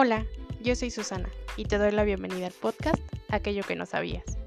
Hola, yo soy Susana y te doy la bienvenida al podcast Aquello que no sabías.